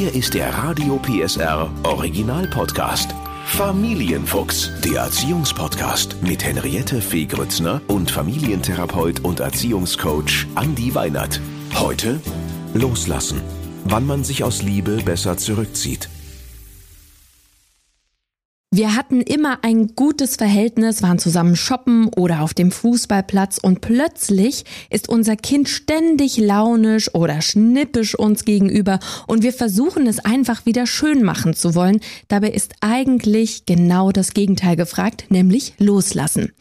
Hier ist der Radio PSR Original Podcast. Familienfuchs, der Erziehungspodcast mit Henriette Fee Grützner und Familientherapeut und Erziehungscoach Andi Weinert. Heute Loslassen. Wann man sich aus Liebe besser zurückzieht. Wir hatten immer ein gutes Verhältnis, waren zusammen shoppen oder auf dem Fußballplatz und plötzlich ist unser Kind ständig launisch oder schnippisch uns gegenüber und wir versuchen es einfach wieder schön machen zu wollen. Dabei ist eigentlich genau das Gegenteil gefragt, nämlich loslassen.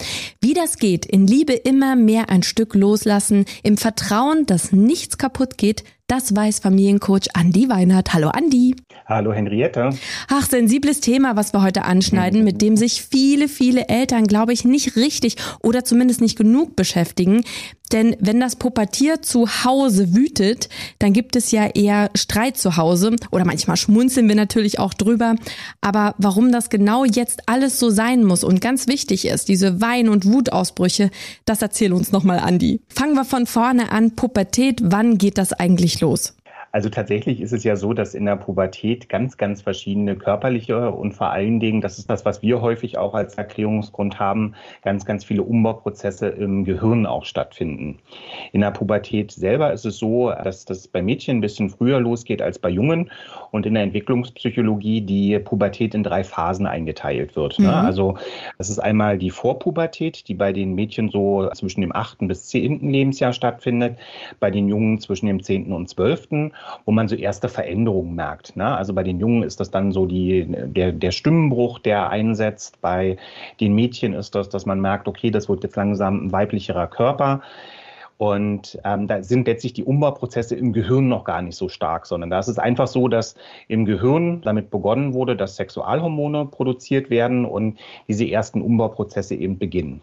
Wie das geht, in Liebe immer mehr ein Stück loslassen, im Vertrauen, dass nichts kaputt geht, das weiß Familiencoach Andi Weinert. Hallo Andi. Hallo Henriette. Ach, sensibles Thema, was wir heute anschneiden, mit dem sich viele, viele Eltern, glaube ich, nicht richtig oder zumindest nicht genug beschäftigen. Denn wenn das Pubertier zu Hause wütet, dann gibt es ja eher Streit zu Hause oder manchmal schmunzeln wir natürlich auch drüber. Aber warum das genau jetzt alles so sein muss und ganz wichtig ist, diese Wein- und Wutausbrüche, das erzähl uns nochmal, Andi. Fangen wir von vorne an. Pubertät, wann geht das eigentlich los? Also tatsächlich ist es ja so, dass in der Pubertät ganz, ganz verschiedene körperliche und vor allen Dingen, das ist das, was wir häufig auch als Erklärungsgrund haben, ganz, ganz viele Umbauprozesse im Gehirn auch stattfinden. In der Pubertät selber ist es so, dass das bei Mädchen ein bisschen früher losgeht als bei Jungen und in der Entwicklungspsychologie die Pubertät in drei Phasen eingeteilt wird. Ne? Mhm. Also das ist einmal die Vorpubertät, die bei den Mädchen so zwischen dem achten bis zehnten Lebensjahr stattfindet, bei den Jungen zwischen dem zehnten und zwölften wo man so erste Veränderungen merkt. Ne? Also bei den Jungen ist das dann so die, der, der Stimmenbruch, der einsetzt. Bei den Mädchen ist das, dass man merkt, okay, das wird jetzt langsam ein weiblicherer Körper. Und ähm, da sind letztlich die Umbauprozesse im Gehirn noch gar nicht so stark, sondern da ist es einfach so, dass im Gehirn damit begonnen wurde, dass Sexualhormone produziert werden und diese ersten Umbauprozesse eben beginnen.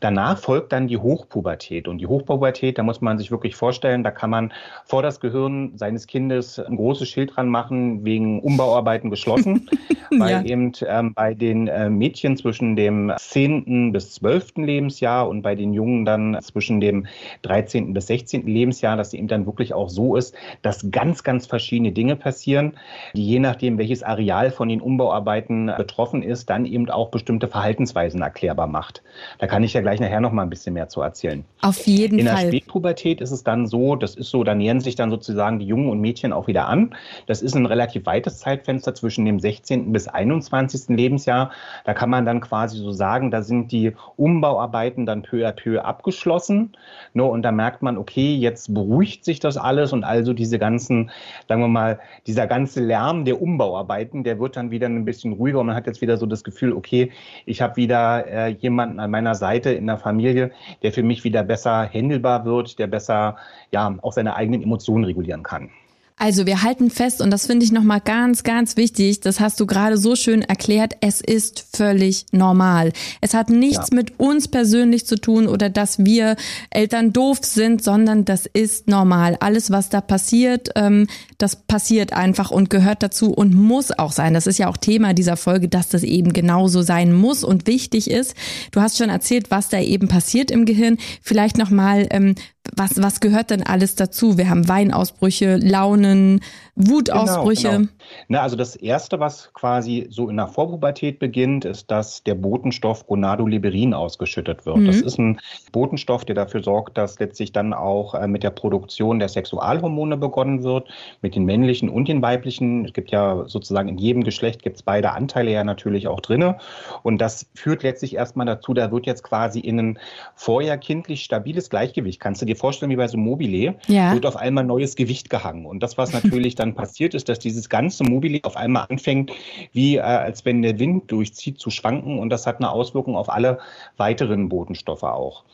Danach folgt dann die Hochpubertät. Und die Hochpubertät, da muss man sich wirklich vorstellen, da kann man vor das Gehirn seines Kindes ein großes Schild dran machen, wegen Umbauarbeiten geschlossen. weil ja. eben ähm, bei den äh, Mädchen zwischen dem 10. bis 12. Lebensjahr und bei den Jungen dann zwischen dem 13. bis 16. Lebensjahr, dass eben dann wirklich auch so ist, dass ganz, ganz verschiedene Dinge passieren, die je nachdem, welches Areal von den Umbauarbeiten betroffen ist, dann eben auch bestimmte Verhaltensweisen erklärbar macht. Da kann ich ja gleich nachher noch mal ein bisschen mehr zu erzählen. Auf jeden In Fall. In der Spätpubertät ist es dann so, das ist so, da nähern sich dann sozusagen die Jungen und Mädchen auch wieder an. Das ist ein relativ weites Zeitfenster zwischen dem 16. bis 21. Lebensjahr. Da kann man dann quasi so sagen, da sind die Umbauarbeiten dann peu à peu abgeschlossen. Ne, und da merkt man, okay, jetzt beruhigt sich das alles und also diese ganzen, sagen wir mal, dieser ganze Lärm der Umbauarbeiten, der wird dann wieder ein bisschen ruhiger und man hat jetzt wieder so das Gefühl, okay, ich habe wieder äh, jemanden an meiner Seite in der Familie, der für mich wieder besser händelbar wird, der besser ja auch seine eigenen Emotionen regulieren kann. Also wir halten fest, und das finde ich nochmal ganz, ganz wichtig, das hast du gerade so schön erklärt, es ist völlig normal. Es hat nichts ja. mit uns persönlich zu tun oder dass wir Eltern doof sind, sondern das ist normal. Alles, was da passiert, ähm, das passiert einfach und gehört dazu und muss auch sein. Das ist ja auch Thema dieser Folge, dass das eben genauso sein muss und wichtig ist. Du hast schon erzählt, was da eben passiert im Gehirn. Vielleicht nochmal, ähm, was, was gehört denn alles dazu? Wir haben Weinausbrüche, Launen, Wutausbrüche. Genau, genau. Na, also das Erste, was quasi so in der Vorpubertät beginnt, ist, dass der Botenstoff Gonadoliberin ausgeschüttet wird. Mhm. Das ist ein Botenstoff, der dafür sorgt, dass letztlich dann auch äh, mit der Produktion der Sexualhormone begonnen wird, mit den männlichen und den weiblichen. Es gibt ja sozusagen in jedem Geschlecht gibt es beide Anteile ja natürlich auch drinne. Und das führt letztlich erstmal dazu, da wird jetzt quasi in ein vorher kindlich stabiles Gleichgewicht, kannst du dir vorstellen, wie bei so einem Mobile, ja. wird auf einmal neues Gewicht gehangen. Und das, was natürlich dann passiert ist, dass dieses ganze Mobile auf einmal anfängt, wie äh, als wenn der Wind durchzieht, zu schwanken und das hat eine Auswirkung auf alle weiteren Botenstoffe auch.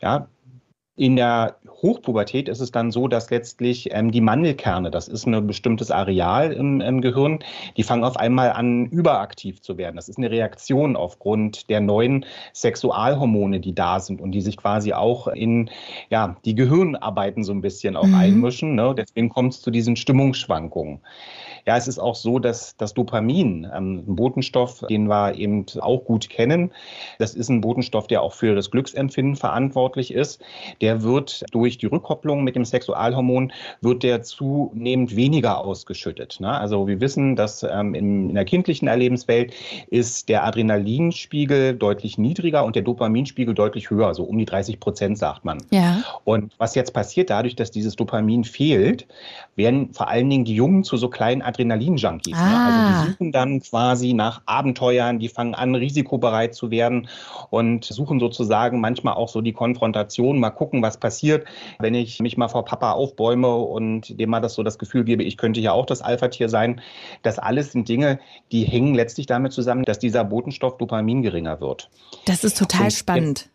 Ja, in der Hochpubertät ist es dann so, dass letztlich ähm, die Mandelkerne, das ist ein bestimmtes Areal im, im, Gehirn, die fangen auf einmal an, überaktiv zu werden. Das ist eine Reaktion aufgrund der neuen Sexualhormone, die da sind und die sich quasi auch in ja, die Gehirnarbeiten so ein bisschen auch mhm. einmischen. Ne? Deswegen kommt es zu diesen Stimmungsschwankungen. Ja, es ist auch so, dass das Dopamin, ähm, ein Botenstoff, den wir eben auch gut kennen, das ist ein Botenstoff, der auch für das Glücksempfinden verantwortlich ist. Der der wird durch die Rückkopplung mit dem Sexualhormon, wird der zunehmend weniger ausgeschüttet. Ne? Also wir wissen, dass ähm, in, in der kindlichen Erlebenswelt ist der Adrenalinspiegel deutlich niedriger und der Dopaminspiegel deutlich höher, so um die 30 Prozent sagt man. Ja. Und was jetzt passiert, dadurch, dass dieses Dopamin fehlt, werden vor allen Dingen die Jungen zu so kleinen Adrenalin-Junkies. Ah. Ne? Also die suchen dann quasi nach Abenteuern, die fangen an, risikobereit zu werden und suchen sozusagen manchmal auch so die Konfrontation, mal gucken, was passiert, wenn ich mich mal vor Papa aufbäume und dem mal das so das Gefühl gebe, ich könnte ja auch das Alpha-Tier sein. Das alles sind Dinge, die hängen letztlich damit zusammen, dass dieser Botenstoff Dopamin geringer wird. Das ist total und spannend.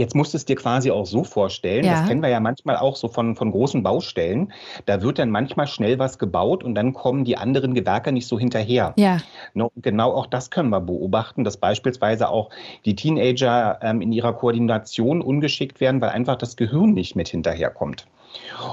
Jetzt musst du es dir quasi auch so vorstellen, ja. das kennen wir ja manchmal auch so von, von großen Baustellen, da wird dann manchmal schnell was gebaut und dann kommen die anderen Gewerke nicht so hinterher. Ja. Ne, genau auch das können wir beobachten, dass beispielsweise auch die Teenager ähm, in ihrer Koordination ungeschickt werden, weil einfach das Gehirn nicht mit hinterherkommt.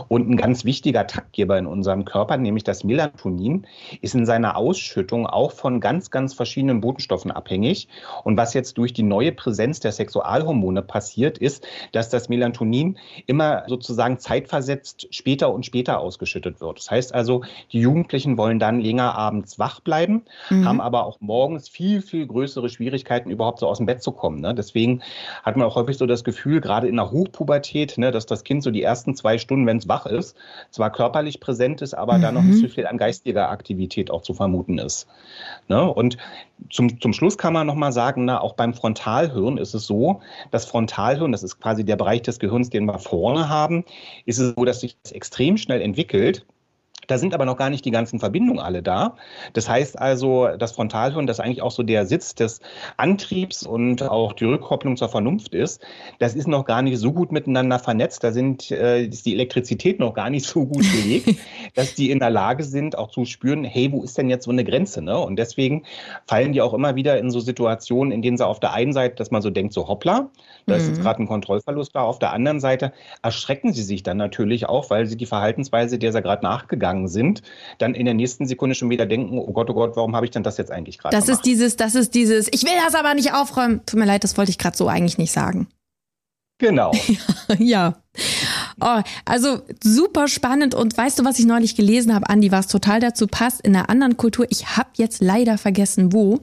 Und ein ganz wichtiger Taktgeber in unserem Körper, nämlich das Melatonin, ist in seiner Ausschüttung auch von ganz, ganz verschiedenen Botenstoffen abhängig. Und was jetzt durch die neue Präsenz der Sexualhormone passiert, ist, dass das Melatonin immer sozusagen zeitversetzt später und später ausgeschüttet wird. Das heißt also, die Jugendlichen wollen dann länger abends wach bleiben, mhm. haben aber auch morgens viel, viel größere Schwierigkeiten, überhaupt so aus dem Bett zu kommen. Ne? Deswegen hat man auch häufig so das Gefühl, gerade in der Hochpubertät, ne, dass das Kind so die ersten zwei Stunden wenn es wach ist, zwar körperlich präsent ist, aber mhm. da noch nicht so viel an geistiger Aktivität auch zu vermuten ist. Ne? Und zum, zum Schluss kann man nochmal sagen, na, auch beim Frontalhirn ist es so, das Frontalhirn, das ist quasi der Bereich des Gehirns, den wir vorne haben, ist es so, dass sich das extrem schnell entwickelt da sind aber noch gar nicht die ganzen Verbindungen alle da. Das heißt also, das Frontalhirn, das eigentlich auch so der Sitz des Antriebs und auch die Rückkopplung zur Vernunft ist, das ist noch gar nicht so gut miteinander vernetzt. Da sind, äh, ist die Elektrizität noch gar nicht so gut belegt, dass die in der Lage sind, auch zu spüren, hey, wo ist denn jetzt so eine Grenze? Ne? Und deswegen fallen die auch immer wieder in so Situationen, in denen sie auf der einen Seite, dass man so denkt, so hoppla, da mhm. ist jetzt mhm. gerade ein Kontrollverlust da. Auf der anderen Seite erschrecken sie sich dann natürlich auch, weil sie die Verhaltensweise, der sie gerade nachgegangen gegangen sind, dann in der nächsten Sekunde schon wieder denken, oh Gott, oh Gott, warum habe ich denn das jetzt eigentlich gerade Das gemacht? ist dieses, das ist dieses, ich will das aber nicht aufräumen. Tut mir leid, das wollte ich gerade so eigentlich nicht sagen. Genau. ja. Oh, also super spannend. Und weißt du, was ich neulich gelesen habe, Andi, was total dazu passt, in einer anderen Kultur, ich habe jetzt leider vergessen wo,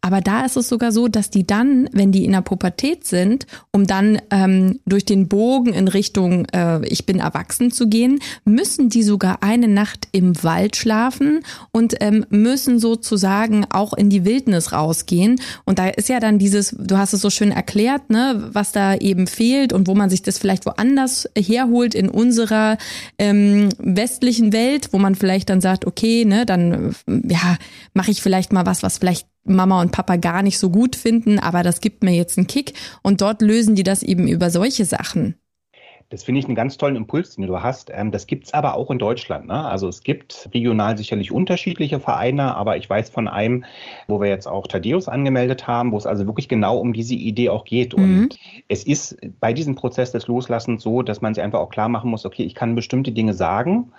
aber da ist es sogar so, dass die dann, wenn die in der Pubertät sind, um dann ähm, durch den Bogen in Richtung äh, ich bin erwachsen zu gehen, müssen die sogar eine Nacht im Wald schlafen und ähm, müssen sozusagen auch in die Wildnis rausgehen. Und da ist ja dann dieses, du hast es so schön erklärt, ne, was da eben fehlt und wo man sich das vielleicht woanders herholt herholt in unserer ähm, westlichen Welt, wo man vielleicht dann sagt, okay, ne, dann ja, mache ich vielleicht mal was, was vielleicht Mama und Papa gar nicht so gut finden, aber das gibt mir jetzt einen Kick und dort lösen die das eben über solche Sachen. Das finde ich einen ganz tollen Impuls, den du hast. Ähm, das gibt es aber auch in Deutschland. Ne? Also es gibt regional sicherlich unterschiedliche Vereine, aber ich weiß von einem, wo wir jetzt auch Thaddeus angemeldet haben, wo es also wirklich genau um diese Idee auch geht. Mhm. Und es ist bei diesem Prozess des Loslassens so, dass man sich einfach auch klar machen muss, okay, ich kann bestimmte Dinge sagen,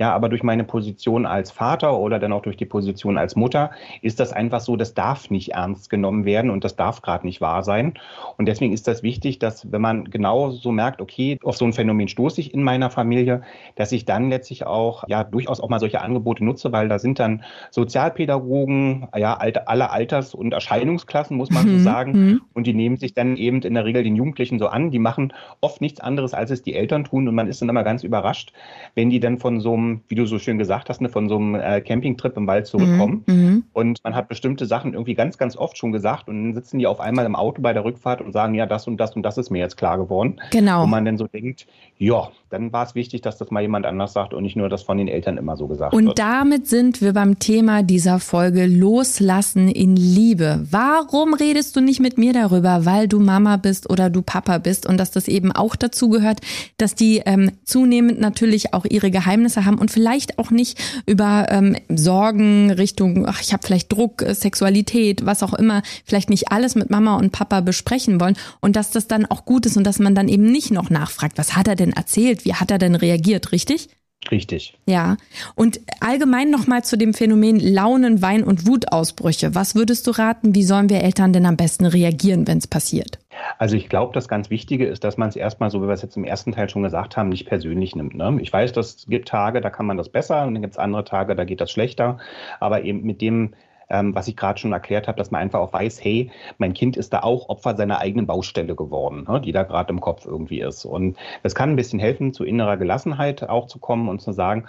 ja, aber durch meine Position als Vater oder dann auch durch die Position als Mutter ist das einfach so, das darf nicht ernst genommen werden und das darf gerade nicht wahr sein. Und deswegen ist das wichtig, dass wenn man genau so merkt, okay, auf so ein Phänomen stoße ich in meiner Familie, dass ich dann letztlich auch ja durchaus auch mal solche Angebote nutze, weil da sind dann Sozialpädagogen, ja, alle Alters- und Erscheinungsklassen, muss man mhm. so sagen. Mhm. Und die nehmen sich dann eben in der Regel den Jugendlichen so an. Die machen oft nichts anderes, als es die Eltern tun. Und man ist dann immer ganz überrascht, wenn die dann von so einem, wie du so schön gesagt hast, ne, von so einem äh, Campingtrip im Wald zurückkommen. Mhm. mhm. Und man hat bestimmte Sachen irgendwie ganz, ganz oft schon gesagt. Und dann sitzen die auf einmal im Auto bei der Rückfahrt und sagen, ja, das und das und das ist mir jetzt klar geworden. Genau. Wo man dann so denkt, denkt, ja, dann war es wichtig, dass das mal jemand anders sagt und nicht nur das von den Eltern immer so gesagt und wird. Und damit sind wir beim Thema dieser Folge Loslassen in Liebe. Warum redest du nicht mit mir darüber, weil du Mama bist oder du Papa bist und dass das eben auch dazu gehört, dass die ähm, zunehmend natürlich auch ihre Geheimnisse haben und vielleicht auch nicht über ähm, Sorgen Richtung, ach, ich habe vielleicht Druck, äh, Sexualität, was auch immer, vielleicht nicht alles mit Mama und Papa besprechen wollen und dass das dann auch gut ist und dass man dann eben nicht noch nachfragt, was hat er denn erzählt, wie hat er denn reagiert, richtig? Richtig. Ja. Und allgemein nochmal zu dem Phänomen Launen, Wein und Wutausbrüche. Was würdest du raten, wie sollen wir Eltern denn am besten reagieren, wenn es passiert? Also ich glaube, das ganz Wichtige ist, dass man es erstmal, so wie wir es jetzt im ersten Teil schon gesagt haben, nicht persönlich nimmt. Ne? Ich weiß, es gibt Tage, da kann man das besser und dann gibt es andere Tage, da geht das schlechter. Aber eben mit dem ähm, was ich gerade schon erklärt habe, dass man einfach auch weiß, hey, mein Kind ist da auch Opfer seiner eigenen Baustelle geworden, ne, die da gerade im Kopf irgendwie ist. Und das kann ein bisschen helfen, zu innerer Gelassenheit auch zu kommen und zu sagen,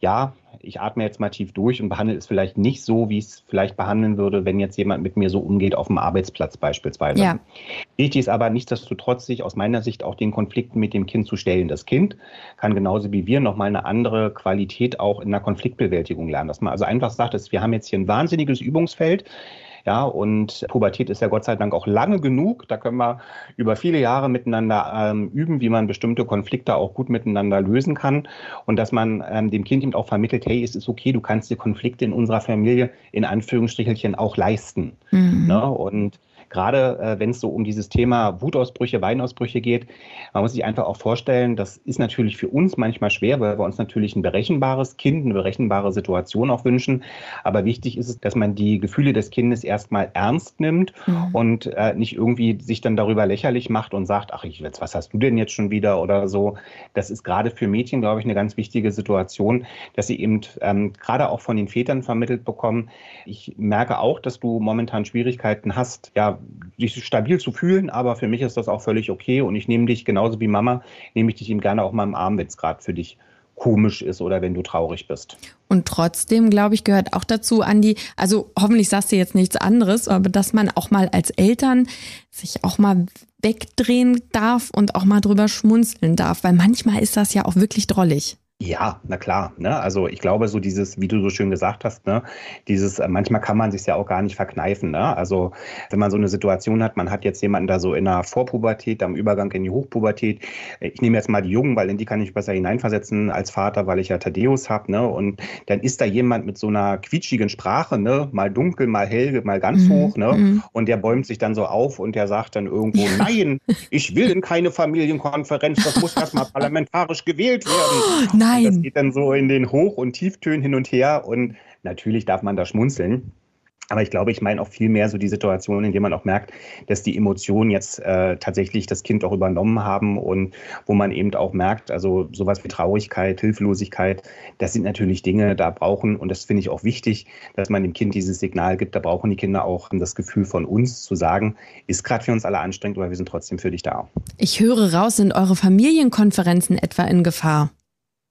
ja, ich atme jetzt mal tief durch und behandle es vielleicht nicht so, wie ich es vielleicht behandeln würde, wenn jetzt jemand mit mir so umgeht auf dem Arbeitsplatz beispielsweise. Ja. Wichtig ist aber nichtsdestotrotz, sich aus meiner Sicht auch den Konflikten mit dem Kind zu stellen. Das Kind kann genauso wie wir nochmal eine andere Qualität auch in der Konfliktbewältigung lernen. Dass man also einfach sagt, dass wir haben jetzt hier ein wahnsinniges Übungsfeld. Ja, und Pubertät ist ja Gott sei Dank auch lange genug. Da können wir über viele Jahre miteinander ähm, üben, wie man bestimmte Konflikte auch gut miteinander lösen kann. Und dass man ähm, dem Kind eben auch vermittelt, hey, es ist okay, du kannst die Konflikte in unserer Familie in Anführungsstrichelchen auch leisten. Mhm. Ne? Und gerade äh, wenn es so um dieses Thema Wutausbrüche, Weinausbrüche geht, man muss sich einfach auch vorstellen, das ist natürlich für uns manchmal schwer, weil wir uns natürlich ein berechenbares Kind, eine berechenbare Situation auch wünschen. Aber wichtig ist es, dass man die Gefühle des Kindes erstmal ernst nimmt mhm. und äh, nicht irgendwie sich dann darüber lächerlich macht und sagt, ach, ich, was hast du denn jetzt schon wieder oder so. Das ist gerade für Mädchen, glaube ich, eine ganz wichtige Situation, dass sie eben ähm, gerade auch von den Vätern vermittelt bekommen. Ich merke auch, dass du momentan Schwierigkeiten hast, ja, dich stabil zu fühlen, aber für mich ist das auch völlig okay und ich nehme dich genauso wie Mama, nehme ich dich ihm gerne auch mal im Arm, wenn es gerade für dich komisch ist oder wenn du traurig bist. Und trotzdem, glaube ich, gehört auch dazu, Andi, also hoffentlich sagst du jetzt nichts anderes, aber dass man auch mal als Eltern sich auch mal wegdrehen darf und auch mal drüber schmunzeln darf, weil manchmal ist das ja auch wirklich drollig. Ja, na klar. Ne? Also ich glaube, so dieses, wie du so schön gesagt hast, ne, dieses, äh, manchmal kann man sich ja auch gar nicht verkneifen. Ne? Also wenn man so eine Situation hat, man hat jetzt jemanden da so in der Vorpubertät, am Übergang in die Hochpubertät. Ich nehme jetzt mal die Jungen, weil in die kann ich besser hineinversetzen als Vater, weil ich ja Thaddeus habe. Ne? Und dann ist da jemand mit so einer quietschigen Sprache, ne? mal dunkel, mal hell, mal ganz mhm. hoch. Ne? Mhm. Und der bäumt sich dann so auf und der sagt dann irgendwo, nein, ich will in keine Familienkonferenz, das muss erstmal parlamentarisch gewählt werden. Nein. Nein. Das geht dann so in den Hoch- und Tieftönen hin und her und natürlich darf man da schmunzeln. Aber ich glaube, ich meine auch viel mehr so die Situation, in der man auch merkt, dass die Emotionen jetzt äh, tatsächlich das Kind auch übernommen haben und wo man eben auch merkt, also sowas wie Traurigkeit, Hilflosigkeit, das sind natürlich Dinge, da brauchen, und das finde ich auch wichtig, dass man dem Kind dieses Signal gibt, da brauchen die Kinder auch das Gefühl von uns zu sagen, ist gerade für uns alle anstrengend, aber wir sind trotzdem für dich da. Ich höre raus, sind eure Familienkonferenzen etwa in Gefahr?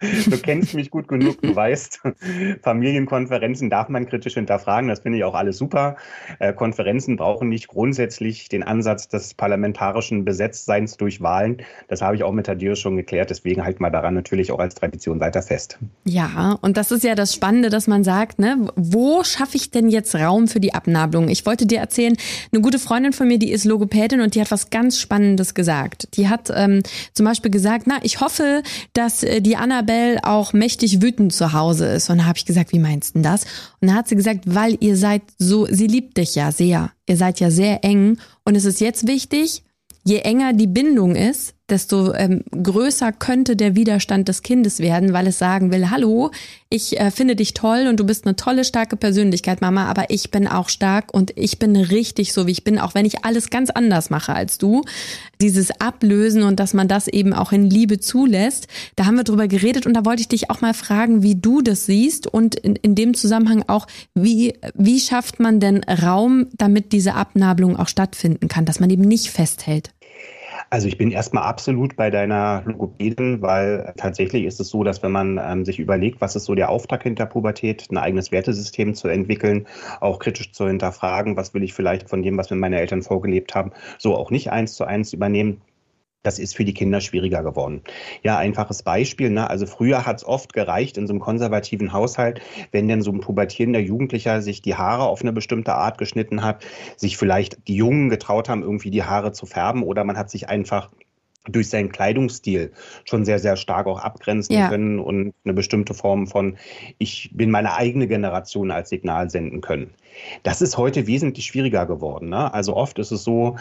du kennst mich gut genug, du weißt, Familienkonferenzen darf man kritisch hinterfragen, das finde ich auch alles super. Äh, Konferenzen brauchen nicht grundsätzlich den Ansatz des parlamentarischen Besetztseins durch Wahlen. Das habe ich auch mit Thaddeus schon geklärt, deswegen halten wir daran natürlich auch als Tradition weiter fest. Ja, und das ist ja das Spannende, dass man sagt, ne, wo schaffe ich denn jetzt Raum für die Abnabelung? Ich wollte dir erzählen, eine gute Freundin von mir, die ist Logopädin und die hat was ganz Spannendes gesagt. Die hat ähm, zum Beispiel gesagt, na, ich hoffe, dass äh, die Annabelle Isabel auch mächtig wütend zu Hause ist. Und da habe ich gesagt, wie meinst du das? Und dann hat sie gesagt, weil ihr seid so, sie liebt dich ja sehr. Ihr seid ja sehr eng. Und es ist jetzt wichtig, je enger die Bindung ist, desto ähm, größer könnte der Widerstand des Kindes werden, weil es sagen will, hallo, ich äh, finde dich toll und du bist eine tolle, starke Persönlichkeit, Mama, aber ich bin auch stark und ich bin richtig so, wie ich bin, auch wenn ich alles ganz anders mache als du. Dieses Ablösen und dass man das eben auch in Liebe zulässt, da haben wir drüber geredet und da wollte ich dich auch mal fragen, wie du das siehst und in, in dem Zusammenhang auch, wie, wie schafft man denn Raum, damit diese Abnabelung auch stattfinden kann, dass man eben nicht festhält? Also ich bin erstmal absolut bei deiner Logopädin, weil tatsächlich ist es so, dass wenn man ähm, sich überlegt, was ist so der Auftrag hinter Pubertät, ein eigenes Wertesystem zu entwickeln, auch kritisch zu hinterfragen, was will ich vielleicht von dem, was mir meine Eltern vorgelebt haben, so auch nicht eins zu eins übernehmen, das ist für die Kinder schwieriger geworden. Ja, einfaches Beispiel. Ne? Also früher hat es oft gereicht in so einem konservativen Haushalt, wenn denn so ein pubertierender Jugendlicher sich die Haare auf eine bestimmte Art geschnitten hat, sich vielleicht die Jungen getraut haben, irgendwie die Haare zu färben oder man hat sich einfach durch seinen Kleidungsstil schon sehr, sehr stark auch abgrenzen ja. können und eine bestimmte Form von ich bin meine eigene Generation als Signal senden können. Das ist heute wesentlich schwieriger geworden. Ne? Also oft ist es so,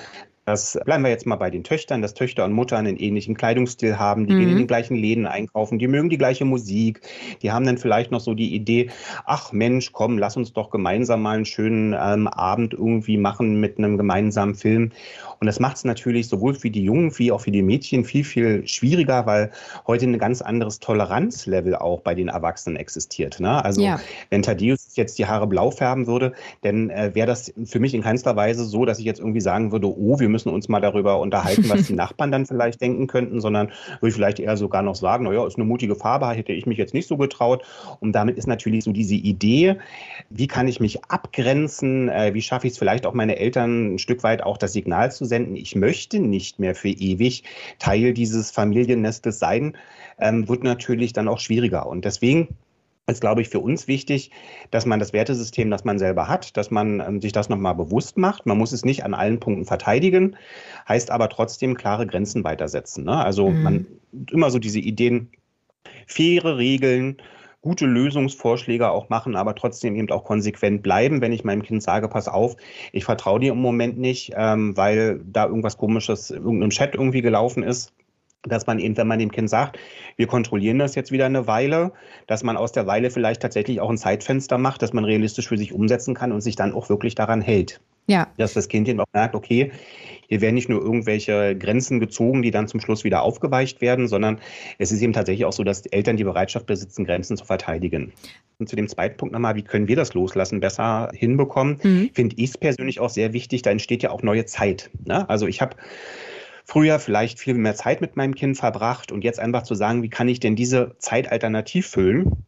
Das bleiben wir jetzt mal bei den Töchtern, dass Töchter und Mutter einen ähnlichen Kleidungsstil haben, die mhm. gehen in den gleichen Läden einkaufen, die mögen die gleiche Musik, die haben dann vielleicht noch so die Idee, ach Mensch, komm, lass uns doch gemeinsam mal einen schönen ähm, Abend irgendwie machen mit einem gemeinsamen Film. Und das macht es natürlich sowohl für die Jungen wie auch für die Mädchen viel, viel schwieriger, weil heute ein ganz anderes Toleranzlevel auch bei den Erwachsenen existiert. Ne? Also ja. wenn Thaddeus jetzt die Haare blau färben würde, dann äh, wäre das für mich in keinster Weise so, dass ich jetzt irgendwie sagen würde, oh, wir müssen uns mal darüber unterhalten, was die Nachbarn dann vielleicht denken könnten, sondern würde ich vielleicht eher sogar noch sagen, naja, ist eine mutige Farbe, hätte ich mich jetzt nicht so getraut. Und damit ist natürlich so diese Idee, wie kann ich mich abgrenzen, äh, wie schaffe ich es vielleicht auch meine Eltern ein Stück weit auch das Signal zu senden, ich möchte nicht mehr für ewig Teil dieses Familiennestes sein, ähm, wird natürlich dann auch schwieriger. Und deswegen ist, glaube ich, für uns wichtig, dass man das Wertesystem, das man selber hat, dass man ähm, sich das nochmal bewusst macht. Man muss es nicht an allen Punkten verteidigen, heißt aber trotzdem klare Grenzen weitersetzen. Ne? Also mhm. man immer so diese Ideen, faire Regeln, gute Lösungsvorschläge auch machen, aber trotzdem eben auch konsequent bleiben, wenn ich meinem Kind sage, pass auf, ich vertraue dir im Moment nicht, ähm, weil da irgendwas komisches, irgendeinem Chat irgendwie gelaufen ist dass man eben, wenn man dem Kind sagt, wir kontrollieren das jetzt wieder eine Weile, dass man aus der Weile vielleicht tatsächlich auch ein Zeitfenster macht, dass man realistisch für sich umsetzen kann und sich dann auch wirklich daran hält. Ja. Dass das Kind eben auch merkt, okay, hier werden nicht nur irgendwelche Grenzen gezogen, die dann zum Schluss wieder aufgeweicht werden, sondern es ist eben tatsächlich auch so, dass Eltern die Bereitschaft besitzen, Grenzen zu verteidigen. Und zu dem zweiten Punkt nochmal, wie können wir das Loslassen besser hinbekommen, mhm. finde ich es persönlich auch sehr wichtig, da entsteht ja auch neue Zeit. Ne? Also ich habe früher vielleicht viel mehr Zeit mit meinem Kind verbracht und jetzt einfach zu sagen, wie kann ich denn diese Zeit alternativ füllen?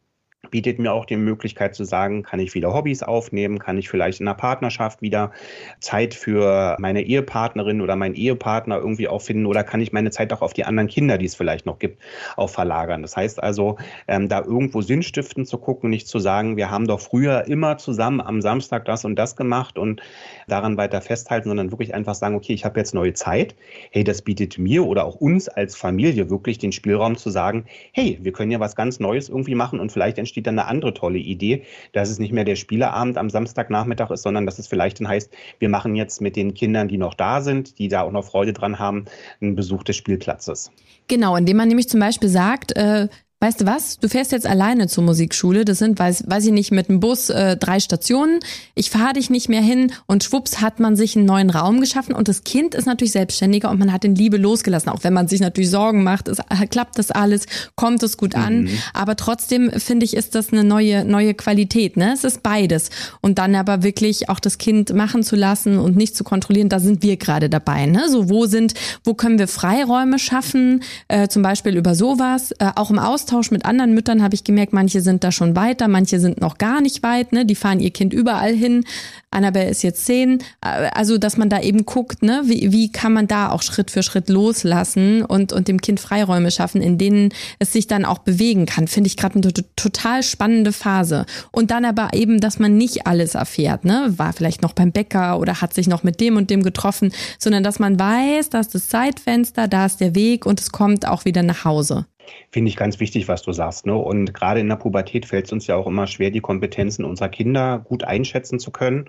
Bietet mir auch die Möglichkeit zu sagen, kann ich wieder Hobbys aufnehmen, kann ich vielleicht in einer Partnerschaft wieder Zeit für meine Ehepartnerin oder meinen Ehepartner irgendwie auch finden oder kann ich meine Zeit auch auf die anderen Kinder, die es vielleicht noch gibt, auch verlagern. Das heißt also, ähm, da irgendwo Sinnstiften zu gucken, nicht zu sagen, wir haben doch früher immer zusammen am Samstag das und das gemacht und daran weiter festhalten, sondern wirklich einfach sagen, okay, ich habe jetzt neue Zeit. Hey, das bietet mir oder auch uns als Familie wirklich den Spielraum zu sagen, hey, wir können ja was ganz Neues irgendwie machen und vielleicht entsteht dann eine andere tolle Idee, dass es nicht mehr der Spieleabend am Samstagnachmittag ist, sondern dass es vielleicht dann heißt, wir machen jetzt mit den Kindern, die noch da sind, die da auch noch Freude dran haben, einen Besuch des Spielplatzes. Genau, indem man nämlich zum Beispiel sagt, äh, weißt du was, du fährst jetzt alleine zur Musikschule, das sind, weiß, weiß ich nicht, mit dem Bus äh, drei Stationen, ich fahre dich nicht mehr hin. Und schwupps hat man sich einen neuen Raum geschaffen. Und das Kind ist natürlich selbstständiger und man hat in Liebe losgelassen, auch wenn man sich natürlich Sorgen macht, es, äh, klappt das alles, kommt es gut an, mhm. aber trotzdem finde ich, ist das eine neue, neue Qualität, ne? Es ist beides. Und dann aber wirklich auch das Kind machen zu lassen und nicht zu kontrollieren, da sind wir gerade dabei, ne? So, wo sind, wo können wir Freiräume schaffen, äh, zum Beispiel über sowas, äh, auch im Austausch Austausch mit anderen Müttern habe ich gemerkt, manche sind da schon weiter, manche sind noch gar nicht weit, ne? Die fahren ihr Kind überall hin. Annabelle ist jetzt zehn. Also, dass man da eben guckt, ne, wie, wie kann man da auch Schritt für Schritt loslassen und, und dem Kind Freiräume schaffen, in denen es sich dann auch bewegen kann, finde ich gerade eine total spannende Phase. Und dann aber eben, dass man nicht alles erfährt, ne, war vielleicht noch beim Bäcker oder hat sich noch mit dem und dem getroffen, sondern dass man weiß, da ist das Zeitfenster, da ist der Weg und es kommt auch wieder nach Hause. Finde ich ganz wichtig, was du sagst. Ne? Und gerade in der Pubertät fällt es uns ja auch immer schwer, die Kompetenzen unserer Kinder gut einschätzen zu können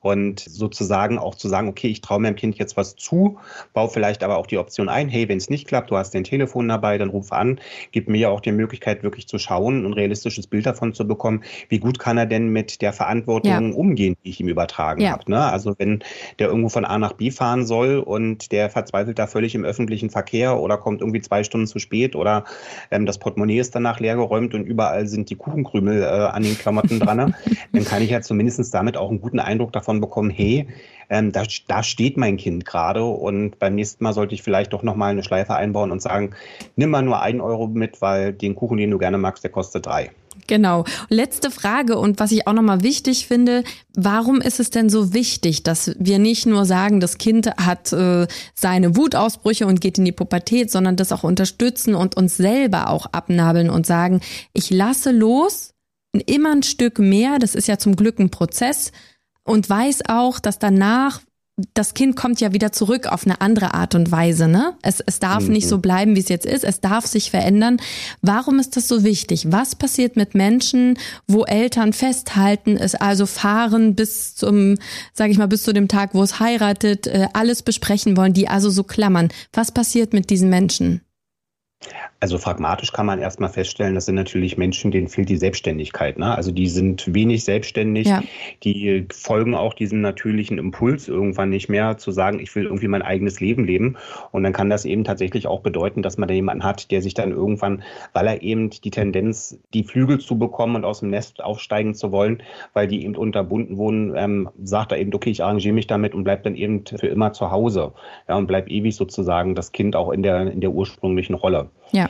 und sozusagen auch zu sagen, okay, ich traue meinem Kind jetzt was zu, baue vielleicht aber auch die Option ein, hey, wenn es nicht klappt, du hast dein Telefon dabei, dann ruf an, gib mir ja auch die Möglichkeit, wirklich zu schauen, ein realistisches Bild davon zu bekommen, wie gut kann er denn mit der Verantwortung ja. umgehen, die ich ihm übertragen ja. habe. Ne? Also wenn der irgendwo von A nach B fahren soll und der verzweifelt da völlig im öffentlichen Verkehr oder kommt irgendwie zwei Stunden zu spät oder ähm, das Portemonnaie ist danach leergeräumt und überall sind die Kuchenkrümel äh, an den Klamotten dran, ne? dann kann ich ja zumindest damit auch einen guten Eindruck davon davon bekommen, hey, ähm, da, da steht mein Kind gerade und beim nächsten Mal sollte ich vielleicht doch nochmal eine Schleife einbauen und sagen, nimm mal nur einen Euro mit, weil den Kuchen, den du gerne magst, der kostet drei. Genau. Letzte Frage und was ich auch nochmal wichtig finde, warum ist es denn so wichtig, dass wir nicht nur sagen, das Kind hat äh, seine Wutausbrüche und geht in die Pubertät, sondern das auch unterstützen und uns selber auch abnabeln und sagen, ich lasse los, immer ein Stück mehr, das ist ja zum Glück ein Prozess, und weiß auch, dass danach das Kind kommt ja wieder zurück auf eine andere Art und Weise, ne? Es, es darf mhm. nicht so bleiben, wie es jetzt ist. Es darf sich verändern. Warum ist das so wichtig? Was passiert mit Menschen, wo Eltern festhalten, es also fahren bis zum, sage ich mal, bis zu dem Tag, wo es heiratet, äh, alles besprechen wollen, die also so klammern? Was passiert mit diesen Menschen? Also pragmatisch kann man erstmal feststellen, das sind natürlich Menschen, denen fehlt die Selbstständigkeit. Ne? Also die sind wenig selbstständig, ja. die folgen auch diesem natürlichen Impuls irgendwann nicht mehr zu sagen, ich will irgendwie mein eigenes Leben leben. Und dann kann das eben tatsächlich auch bedeuten, dass man da jemanden hat, der sich dann irgendwann, weil er eben die Tendenz, die Flügel zu bekommen und aus dem Nest aufsteigen zu wollen, weil die eben unterbunden wohnen, ähm, sagt er eben, okay, ich arrangiere mich damit und bleibt dann eben für immer zu Hause. Ja, und bleibt ewig sozusagen das Kind auch in der, in der ursprünglichen Rolle. Ja.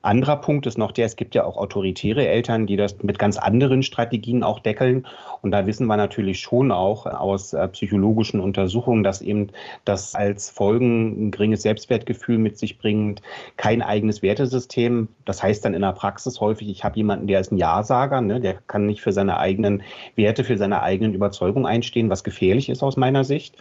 Anderer Punkt ist noch der, es gibt ja auch autoritäre Eltern, die das mit ganz anderen Strategien auch deckeln. Und da wissen wir natürlich schon auch aus äh, psychologischen Untersuchungen, dass eben das als Folgen ein geringes Selbstwertgefühl mit sich bringt, kein eigenes Wertesystem. Das heißt dann in der Praxis häufig, ich habe jemanden, der ist ein Ja-Sager, ne? der kann nicht für seine eigenen Werte, für seine eigenen Überzeugungen einstehen, was gefährlich ist aus meiner Sicht.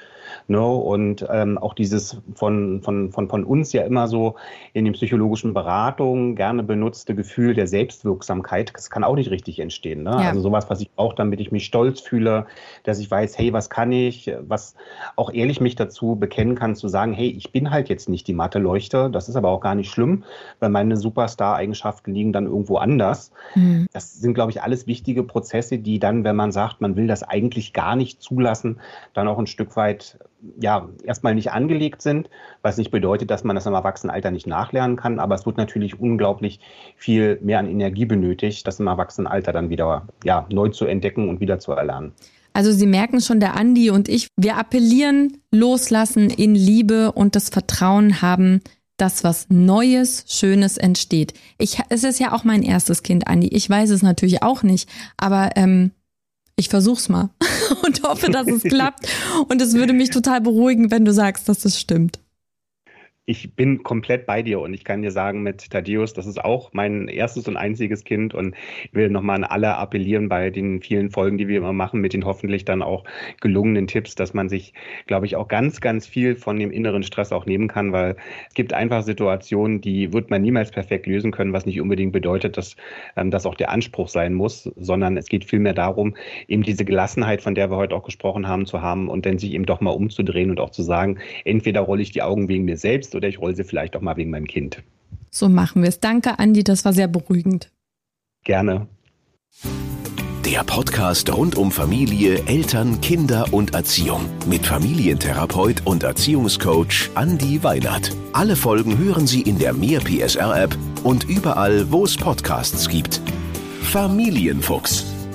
Ne? Und ähm, auch dieses von, von, von, von uns ja immer so in den psychologischen Beratungen gerne benutzte Gefühl der Selbstwirksamkeit, das kann auch nicht richtig entstehen. Ne? Ja. Also sowas, was ich brauche, damit ich mich stolz fühle, dass ich weiß, hey, was kann ich, was auch ehrlich mich dazu bekennen kann, zu sagen, hey, ich bin halt jetzt nicht die Mathe-Leuchte, das ist aber auch gar nicht schlimm, weil meine Superstar-Eigenschaften liegen dann irgendwo anders. Mhm. Das sind, glaube ich, alles wichtige Prozesse, die dann, wenn man sagt, man will das eigentlich gar nicht zulassen, dann auch ein Stück weit ja, erstmal nicht angelegt sind, was nicht bedeutet, dass man das im Erwachsenenalter nicht nachlernen kann, aber es wird natürlich unglaublich viel mehr an Energie benötigt, das im Erwachsenenalter dann wieder ja, neu zu entdecken und wieder zu erlernen. Also Sie merken schon, der Andi und ich, wir appellieren, loslassen in Liebe und das Vertrauen haben, dass was Neues, Schönes entsteht. Ich, es ist ja auch mein erstes Kind, Andi. Ich weiß es natürlich auch nicht, aber ähm, ich versuch's mal und hoffe, dass es klappt. Und es würde mich total beruhigen, wenn du sagst, dass es stimmt ich bin komplett bei dir und ich kann dir sagen, mit Thaddeus, das ist auch mein erstes und einziges Kind und ich will nochmal an alle appellieren bei den vielen Folgen, die wir immer machen, mit den hoffentlich dann auch gelungenen Tipps, dass man sich, glaube ich, auch ganz, ganz viel von dem inneren Stress auch nehmen kann, weil es gibt einfach Situationen, die wird man niemals perfekt lösen können, was nicht unbedingt bedeutet, dass ähm, das auch der Anspruch sein muss, sondern es geht vielmehr darum, eben diese Gelassenheit, von der wir heute auch gesprochen haben, zu haben und dann sich eben doch mal umzudrehen und auch zu sagen, entweder rolle ich die Augen wegen mir selbst oder ich roll sie vielleicht auch mal wegen meinem Kind. So machen wir es. Danke, Andi, das war sehr beruhigend. Gerne. Der Podcast rund um Familie, Eltern, Kinder und Erziehung mit Familientherapeut und Erziehungscoach Andi Weinert. Alle Folgen hören Sie in der Mehr PSR App und überall, wo es Podcasts gibt. Familienfuchs,